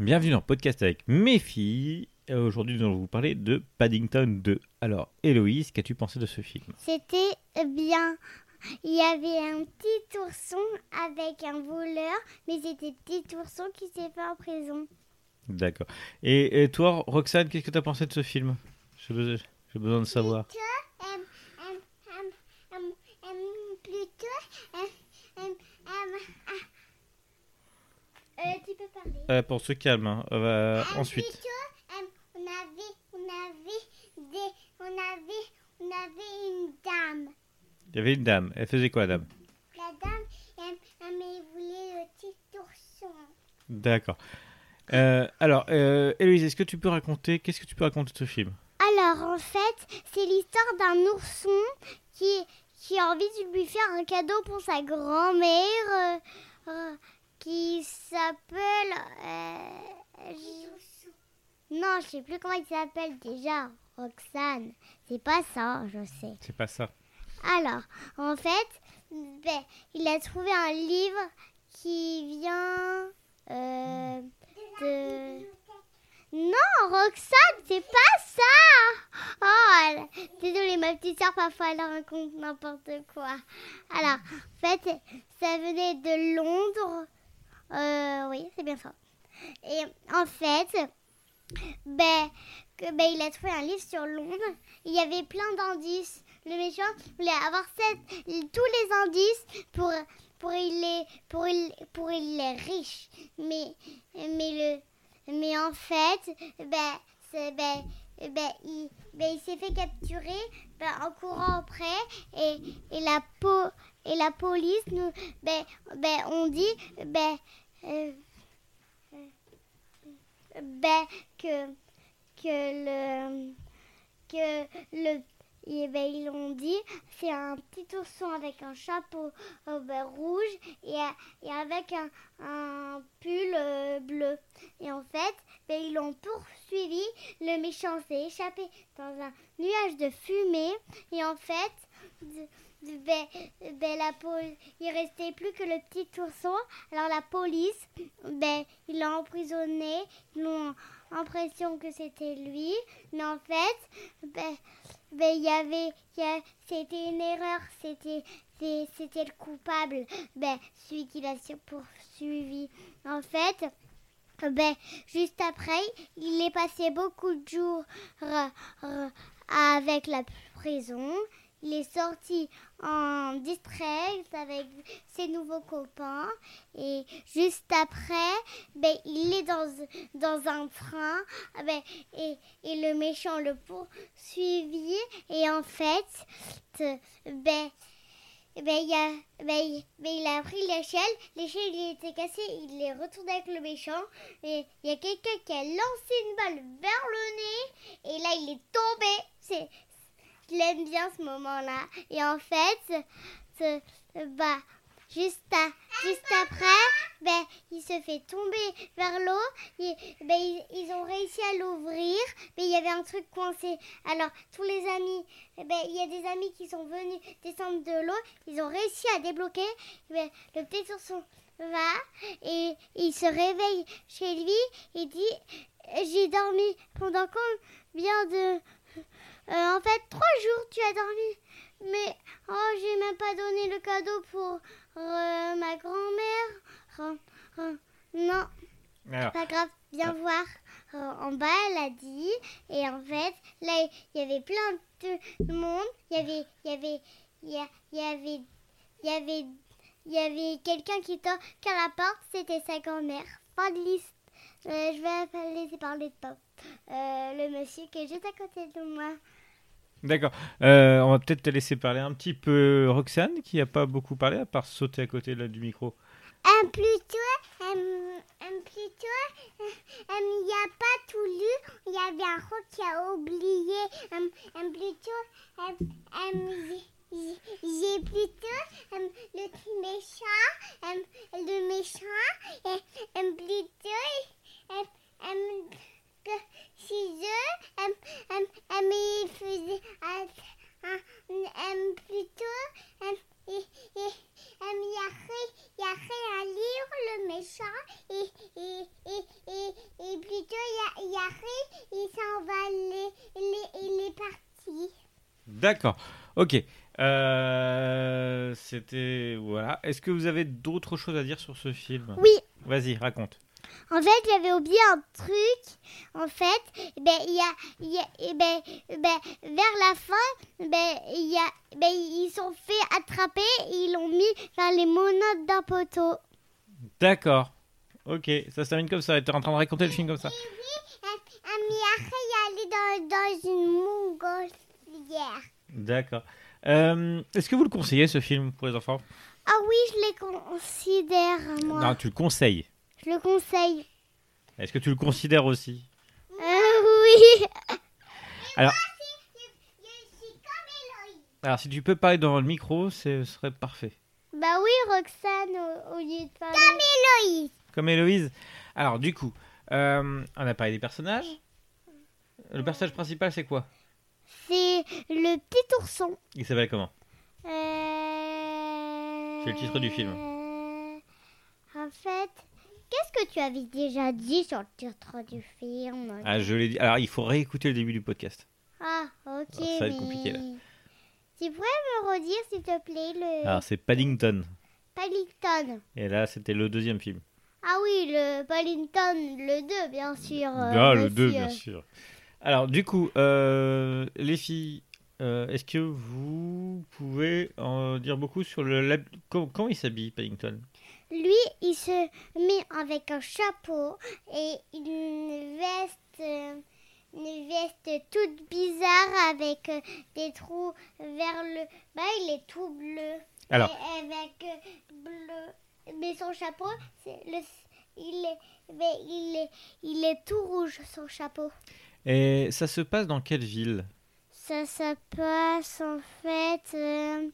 Bienvenue dans podcast avec mes filles. Euh, Aujourd'hui, nous allons vous parler de Paddington 2. Alors, Héloïse, qu'as-tu pensé de ce film? C'était bien. Il y avait un petit ourson avec un voleur, mais c'était petit ourson qui s'est fait en prison. D'accord. Et, et toi, Roxane, qu'est-ce que tu as pensé de ce film? J'ai besoin, de savoir. Plutôt, euh, euh, euh, euh, euh, plutôt, euh, euh, euh, ah. Euh, tu peux parler. Euh, pour se calme. hein. Euh, Euh, ensuite. Euh, on avait, on avait des, on avait, on avait une dame. Il y avait une dame. Elle faisait quoi, la dame? La dame, elle, elle voulait le petit ourson. D'accord. Euh, alors, euh, Héloïse, est-ce que tu peux raconter Qu'est-ce que tu peux raconter de ce film? Alors en fait, c'est l'histoire d'un ourson qui, qui a envie de lui faire un cadeau pour sa grand-mère euh, qui s'appelle... euh, je- Non, je sais plus comment il s'appelle déjà. Roxane. C'est pas ça, je sais. C'est pas ça. Alors, en fait, ben, il a trouvé un livre qui vient euh, de... Non, Roxane, c'est pas ça Oh, désolée, ma petite soeur, parfois elle raconte n'importe quoi. Alors, en fait, ça venait de Londres. Euh, oui, c'est bien ça. Et en fait, ben, que, ben, il a trouvé un livre sur Londres. Il y avait plein d'indices. Le méchant voulait avoir tous les indices pour, pour, il les, pour, il, pour il les riche. Mais, mais, le, mais en fait, ben, ben, ben, il, ben, il s'est fait capturer ben, en courant après et, et, la, po, et la police nous ben, ben, on dit ben, euh, euh, ben, que, que le que le et ben, ils l'ont dit, c'est un petit ourson avec un chapeau euh, ben, rouge et, et avec un, un pull euh, bleu. Et en fait, ben, ils l'ont poursuivi. Le méchant s'est échappé dans un nuage de fumée. Et en fait, de- de- ben, ben, la restait plus que le petit ourson. Alors la police, ben, ils l'ont emprisonné. Ils ont l'impression que c'était lui. Mais en fait, ben, ben, il y avait, c'était une erreur, c'était, c'était le coupable, ben, celui qui l'a poursuivi. En fait, ben, juste après, il est passé beaucoup de jours euh, euh, avec la prison. Il est sorti en distress avec ses nouveaux copains. Et juste après, ben, il est dans, dans un train. Ah ben, et, et le méchant le poursuivi et en fait, ben, ben, il, a, ben, ben, il a pris l'échelle, l'échelle était cassée, il est retourné avec le méchant. Et il y a quelqu'un qui a lancé une balle vers le nez. Et là il est tombé. Je l'aime bien ce moment-là. Et en fait, bah, juste, à- juste après, ben, il se fait tomber vers l'eau. Et, ben, ils, ils ont réussi à l'ouvrir, mais il y avait un truc coincé. Alors, tous les amis, ben, il y a des amis qui sont venus descendre de l'eau. Ils ont réussi à débloquer. Ben, le petit ourson va et il se réveille chez lui et dit J'ai dormi pendant combien de. Euh, en fait, trois jours tu as dormi. Mais oh, j'ai même pas donné le cadeau pour euh, ma grand-mère. Oh, oh, non, Alors, pas grave, viens voir. Euh, en bas, elle a dit. Et en fait, là, il y avait plein de monde. Il y avait, il y avait, il y a- il y avait, il y avait, il y avait quelqu'un qui toque à la porte. C'était sa grand-mère. Pas de liste. Euh, je vais laisser parler de Pop. Euh, le monsieur qui est juste à côté de moi. D'accord. Euh, on va peut-être te laisser parler un petit peu Roxane, qui n'a pas beaucoup parlé, à part sauter à côté là, du micro. Un plutôt, il n'y a pas tout lu. Il y avait un roi qui a oublié. Un, plutôt, j'ai- plutôt le méchant, un, le méchant, et un plutôt, un, que ciseaux, un, il est, parti. D'accord. Ok. Euh, c'était. Voilà. Est-ce que vous avez d'autres choses à dire sur ce film? Oui. Vas-y, raconte. En fait, j'avais oublié un truc. En fait, ben, il y a, eh ben, ben, vers la fin, ben, y a, ben, ils sont fait attraper et ils l'ont mis dans les monotes d'un poteau. D'accord. Ok, ça se termine comme ça. Tu es en train de raconter le film comme ça. Oui, dans, dans une montgolfière. D'accord. Euh, Est-ce que vous le conseillez ce film pour les enfants? Ah oui, je les considère, moi. Non, tu le conseilles. Je le conseille. Est-ce que tu le considères aussi? Euh, oui. Alors- Alors, si tu peux parler dans le micro, ce serait parfait. Bah oui, Roxane, au, au lieu de parler. Comme Héloïse. Comme Héloïse. Alors, du coup, euh, on a parlé des personnages. Le personnage principal, c'est quoi? C'est le petit ourson. Il s'appelle comment? Euh... C'est le titre du film. Euh, En fait, qu'est-ce que tu avais déjà dit sur le titre du film? Ah, je l'ai dit. Alors, il faut réécouter le début du podcast. Ah, ok. Ça va être mais- compliqué, là. Tu pourrais me redire, s'il te plaît, le Alors, c'est Paddington. Paddington. Et là, c'était le deuxième film. Ah oui, le Paddington, le 2, bien sûr. euh, ah, le 2, monsieur. bien sûr. Alors, du coup, euh, les filles, euh, est-ce que vous pouvez en dire beaucoup sur le. lab- Comment, comment il s'habille, Paddington? Lui, il se met avec un chapeau et une veste, une veste toute bizarre avec euh, des trous vers le bas. Il est tout bleu. Alors. Et avec euh, bleu. Mais son chapeau, c'est le, il est, mais il est, il est tout rouge son chapeau. Et ça se passe dans quelle ville? Ça, ça passe en fait, euh,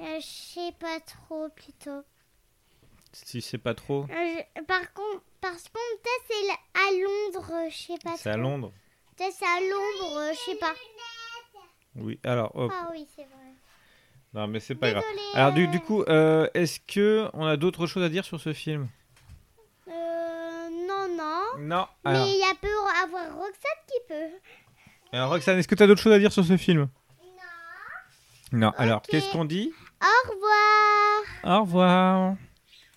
euh, je sais pas trop plutôt. Si c'est pas trop. Euh, je- par contre, parce qu'on peut-être c'est à Londres, je sais pas C'est à trop. Londres Peut-être c'est à Londres, euh, je sais pas. Oui, alors. hop. Ah oui, c'est vrai. Non, mais c'est pas grave. Désolée, Alors, du, du coup, euh, est-ce que on a d'autres choses à dire sur ce film? Non, non. Mais il y a peut avoir Roxane qui peut. alors, Roxane, est-ce que tu as d'autres choses à dire sur ce film? Non. Non. Alors, qu'est-ce qu'on dit? Au revoir. Au revoir.